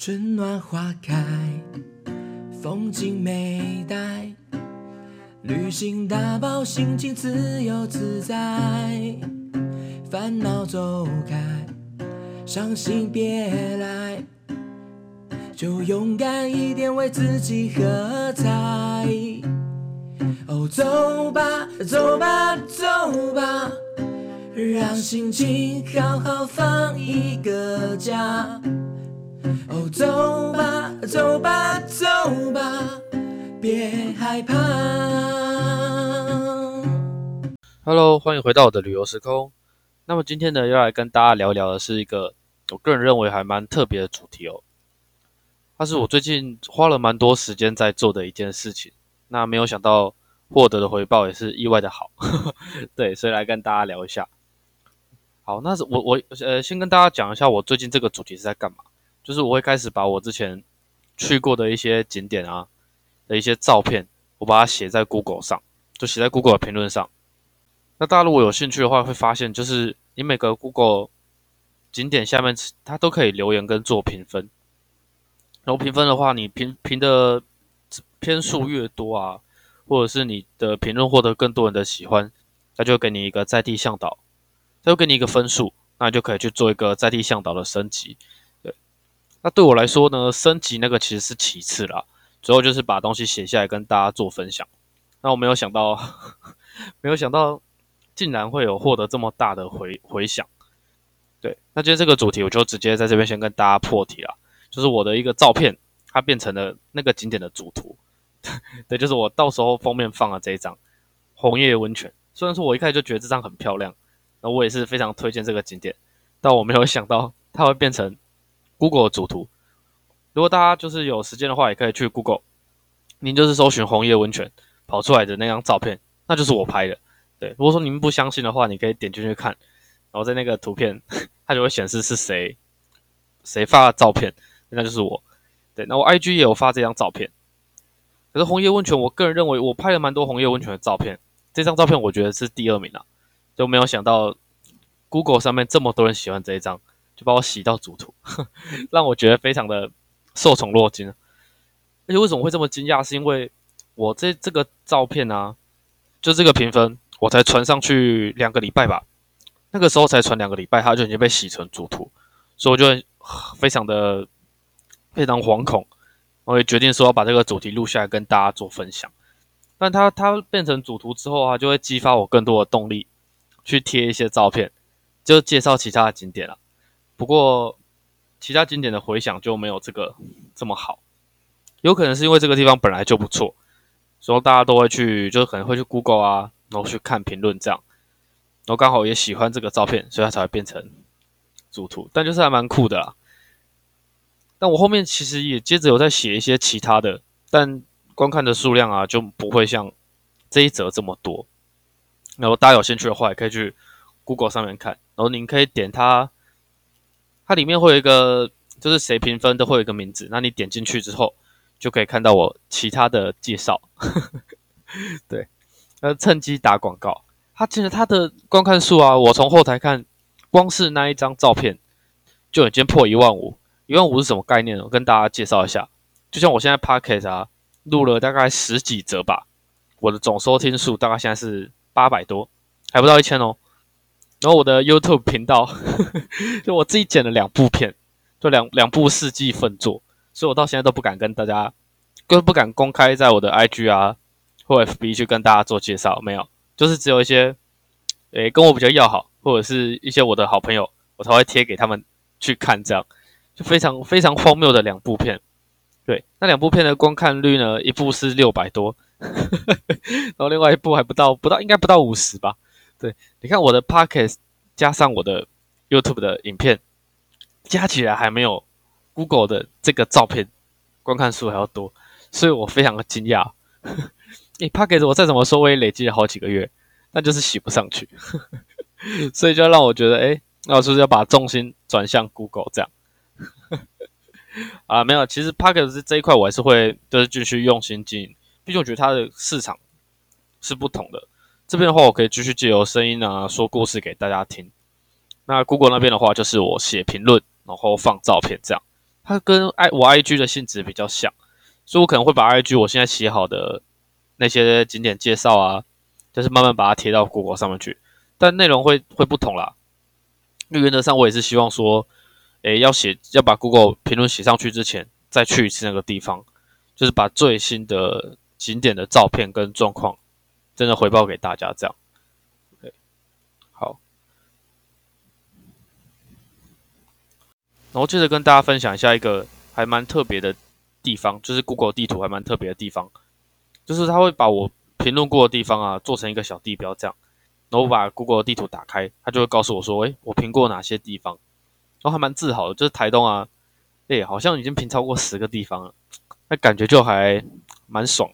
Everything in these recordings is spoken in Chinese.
春暖花开，风景美呆，旅行打包，心情自由自在，烦恼走开，伤心别来，就勇敢一点，为自己喝彩。哦，走吧，走吧，走吧，让心情好好放一个假。哦，走吧，走吧，走吧，别害怕。Hello，欢迎回到我的旅游时空。那么今天呢，要来跟大家聊聊的是一个我个人认为还蛮特别的主题哦。它是我最近花了蛮多时间在做的一件事情。那没有想到获得的回报也是意外的好，对，所以来跟大家聊一下。好，那是我我呃先跟大家讲一下我最近这个主题是在干嘛。就是我会开始把我之前去过的一些景点啊的一些照片，我把它写在 Google 上，就写在 Google 的评论上。那大家如果有兴趣的话，会发现就是你每个 Google 景点下面，它都可以留言跟做评分。然后评分的话，你评评的篇数越多啊，或者是你的评论获得更多人的喜欢，它就给你一个在地向导，它会给你一个分数，那你就可以去做一个在地向导的升级。那对我来说呢，升级那个其实是其次啦，主要就是把东西写下来跟大家做分享。那我没有想到，没有想到。竟然会有获得这么大的回回响，对，那今天这个主题我就直接在这边先跟大家破题了，就是我的一个照片，它变成了那个景点的主图，对，就是我到时候封面放了这一张红叶温泉。虽然说我一开始就觉得这张很漂亮，那我也是非常推荐这个景点，但我没有想到它会变成 Google 的主图。如果大家就是有时间的话，也可以去 Google，您就是搜寻红叶温泉跑出来的那张照片，那就是我拍的。对，如果说你们不相信的话，你可以点进去看，然后在那个图片，它就会显示是谁谁发的照片，那就是我。对，那我 IG 也有发这张照片。可是红叶温泉，我个人认为我拍了蛮多红叶温泉的照片，这张照片我觉得是第二名啊，就没有想到 Google 上面这么多人喜欢这一张，就把我洗到主图，让我觉得非常的受宠若惊。而且为什么会这么惊讶？是因为我这这个照片啊，就这个评分。我才传上去两个礼拜吧，那个时候才传两个礼拜，它就已经被洗成主图，所以我就非常的非常惶恐，我也决定说要把这个主题录下来跟大家做分享。但它它变成主图之后啊，就会激发我更多的动力，去贴一些照片，就介绍其他的景点了。不过其他景点的回响就没有这个这么好，有可能是因为这个地方本来就不错，所以大家都会去，就是可能会去 Google 啊。然后去看评论，这样，然后刚好也喜欢这个照片，所以它才会变成主图，但就是还蛮酷的啦。但我后面其实也接着有在写一些其他的，但观看的数量啊就不会像这一则这么多。然后大家有兴趣的话，也可以去 Google 上面看，然后您可以点它，它里面会有一个就是谁评分都会有一个名字，那你点进去之后就可以看到我其他的介绍，对。呃，趁机打广告。他其实他的观看数啊，我从后台看，光是那一张照片就已经破一万五。一万五是什么概念？我跟大家介绍一下。就像我现在 Podcast 啊，录了大概十几折吧，我的总收听数大概现在是八百多，还不到一千哦。然后我的 YouTube 频道，就我自己剪了两部片，就两两部四季份作，所以我到现在都不敢跟大家，更不敢公开在我的 IG 啊。或 FB 去跟大家做介绍，没有，就是只有一些，诶，跟我比较要好，或者是一些我的好朋友，我才会贴给他们去看，这样就非常非常荒谬的两部片。对，那两部片的观看率呢，一部是六百多，然后另外一部还不到，不到应该不到五十吧。对，你看我的 Podcast 加上我的 YouTube 的影片，加起来还没有 Google 的这个照片观看数还要多，所以我非常的惊讶。诶 p a c k e t 我再怎么说，我也累积了好几个月，那就是洗不上去，所以就让我觉得，诶那我是不是要把重心转向 Google 这样？啊，没有，其实 p a c k e t 这一块我还是会就是继续用心经营，毕竟我觉得它的市场是不同的。这边的话，我可以继续借由声音啊说故事给大家听。那 Google 那边的话，就是我写评论，然后放照片这样。它跟 i 我 IG 的性质比较像，所以我可能会把 IG 我现在写好的那些景点介绍啊，就是慢慢把它贴到 Google 上面去，但内容会会不同啦。因为原则上我也是希望说，诶，要写要把 Google 评论写上去之前，再去一次那个地方，就是把最新的景点的照片跟状况，真的回报给大家这样。对，好。然后接着跟大家分享一下一个还蛮特别的地方，就是 Google 地图还蛮特别的地方，就是它会把我评论过的地方啊做成一个小地标这样。然后我把 Google 地图打开，它就会告诉我说：“诶，我评过哪些地方？”然后还蛮自豪的，就是台东啊，诶，好像已经评超过十个地方了，那感觉就还蛮爽，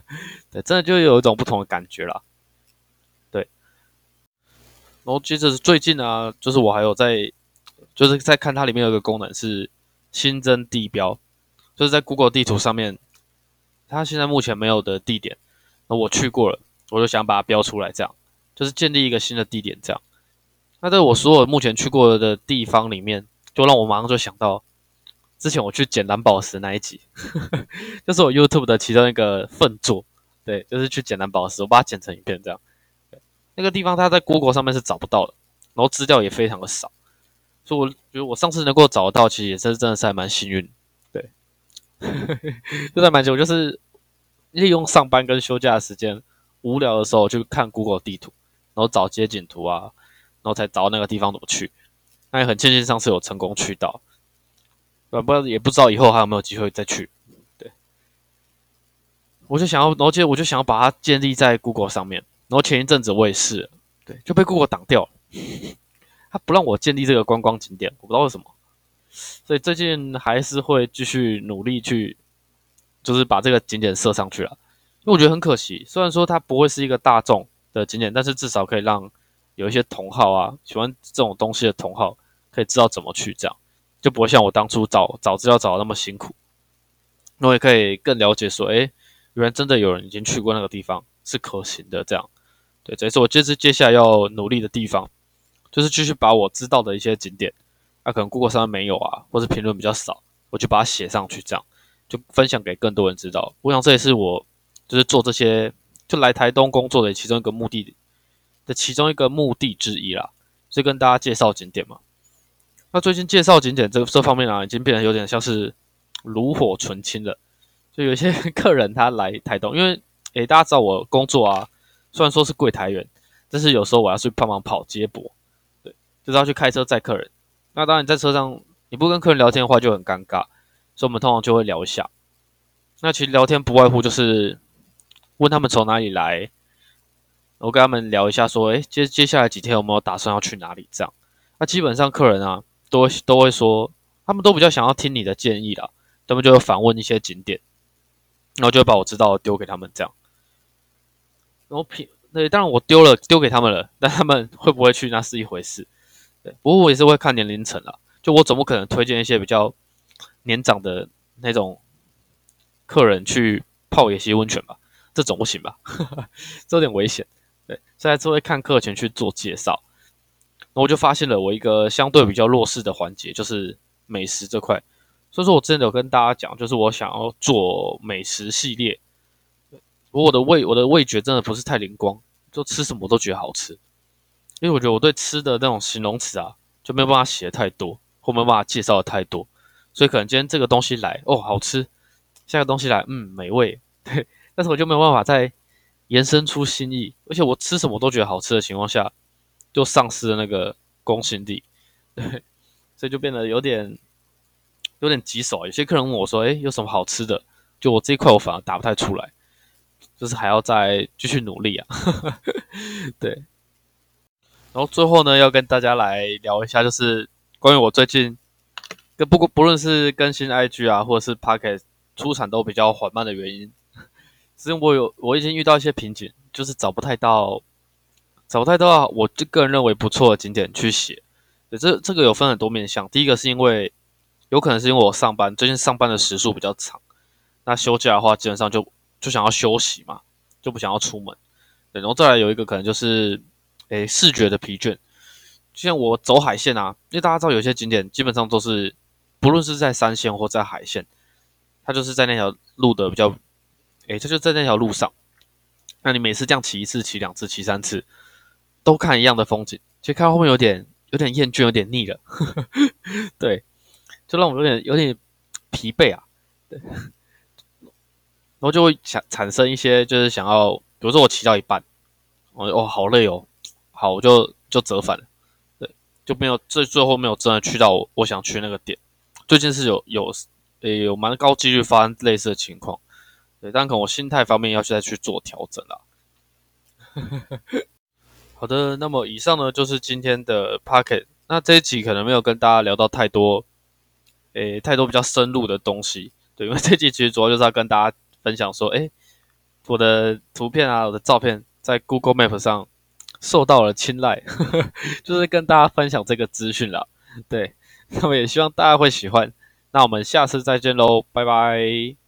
对，真的就有一种不同的感觉啦。对，然后接着是最近啊，就是我还有在，就是在看它里面有个功能是新增地标，就是在 Google 地图上面，它现在目前没有的地点，那我去过了，我就想把它标出来，这样。就是建立一个新的地点，这样。那在我所有目前去过的地方里面，就让我马上就想到，之前我去捡蓝宝石那一集，就是我 YouTube 的其中一个粪作，对，就是去捡蓝宝石，我把它剪成影片这样。那个地方它在 Google 上面是找不到的，然后资料也非常的少，所以我觉得我上次能够找得到，其实也是真的是还蛮幸运，对，就在蛮久，就是利用上班跟休假的时间，无聊的时候就看 Google 地图。然后找街景图啊，然后才找那个地方怎么去。那也很庆幸上次有成功去到，不不也不知道以后还有没有机会再去。对，我就想要，然后接着我就想要把它建立在 Google 上面。然后前一阵子我也是，对，就被 Google 挡掉了，他不让我建立这个观光景点，我不知道为什么。所以最近还是会继续努力去，就是把这个景点设上去了。因为我觉得很可惜，虽然说它不会是一个大众。的景点，但是至少可以让有一些同好啊，喜欢这种东西的同好，可以知道怎么去，这样就不会像我当初找找资料找的那么辛苦。那我也可以更了解说，哎，原来真的有人已经去过那个地方，是可行的。这样，对，这也是我接着接下来要努力的地方，就是继续把我知道的一些景点，啊，可能 Google 上面没有啊，或者评论比较少，我就把它写上去，这样就分享给更多人知道。我想这也是我就是做这些。就来台东工作的其中一个目的的其中一个目的之一啦，是跟大家介绍景点嘛。那最近介绍景点这这方面啊，已经变得有点像是炉火纯青了。就有些 客人他来台东，因为诶大家知道我工作啊，虽然说是柜台员，但是有时候我要去帮忙跑接驳，对，就是要去开车载客人。那当然在车上你不跟客人聊天的话就很尴尬，所以我们通常就会聊一下。那其实聊天不外乎就是。问他们从哪里来，我跟他们聊一下，说，哎，接接下来几天有没有打算要去哪里？这样，那基本上客人啊，都都会说，他们都比较想要听你的建议啦，他们就会反问一些景点，然后就会把我知道丢给他们这样。然后平，对，当然我丢了丢给他们了，但他们会不会去那是一回事。对，不过我也是会看年龄层啦，就我总不可能推荐一些比较年长的那种客人去泡野溪温泉吧。这总不行吧？这有点危险。对，现在就会看课前去做介绍，我就发现了我一个相对比较弱势的环节，就是美食这块。所以说我之前有跟大家讲，就是我想要做美食系列。我的味，我的味觉真的不是太灵光，就吃什么都觉得好吃。因为我觉得我对吃的那种形容词啊，就没有办法写的太多，或没有办法介绍的太多。所以可能今天这个东西来，哦，好吃；下一个东西来，嗯，美味。对。但是我就没有办法再延伸出新意，而且我吃什么都觉得好吃的情况下，就丧失了那个公信力，对，所以就变得有点有点棘手。有些客人问我说：“哎，有什么好吃的？”就我这一块我反而答不太出来，就是还要再继续努力啊。对，然后最后呢，要跟大家来聊一下，就是关于我最近跟不不论是更新 IG 啊，或者是 Pocket 出产都比较缓慢的原因。是因为我有，我已经遇到一些瓶颈，就是找不太到，找不太到我就个人认为不错的景点去写。这这个有分很多面向。第一个是因为有可能是因为我上班最近上班的时数比较长，那休假的话基本上就就想要休息嘛，就不想要出门。对，然后再来有一个可能就是，诶视觉的疲倦。就像我走海线啊，因为大家知道有些景点基本上都是不论是在山线或在海线，它就是在那条路的比较，诶，它就在那条路上。那你每次这样骑一次、骑两次、骑三次，都看一样的风景，其实看到后面有点有点厌倦、有点腻了，对，就让我有点有点疲惫啊，对，然后就会想产生一些就是想要，比如说我骑到一半，我哦好累哦，好我就就折返了，对，就没有最最后没有真的去到我我想去那个点。最近是有有诶有蛮高几率发生类似的情况。对，但可能我心态方面要去再去做调整啦。好的，那么以上呢就是今天的 Pocket。那这一集可能没有跟大家聊到太多，诶，太多比较深入的东西。对，因为这集其实主要就是要跟大家分享说，诶，我的图片啊，我的照片在 Google Map 上受到了青睐，就是跟大家分享这个资讯啦。对，那么也希望大家会喜欢。那我们下次再见喽，拜拜。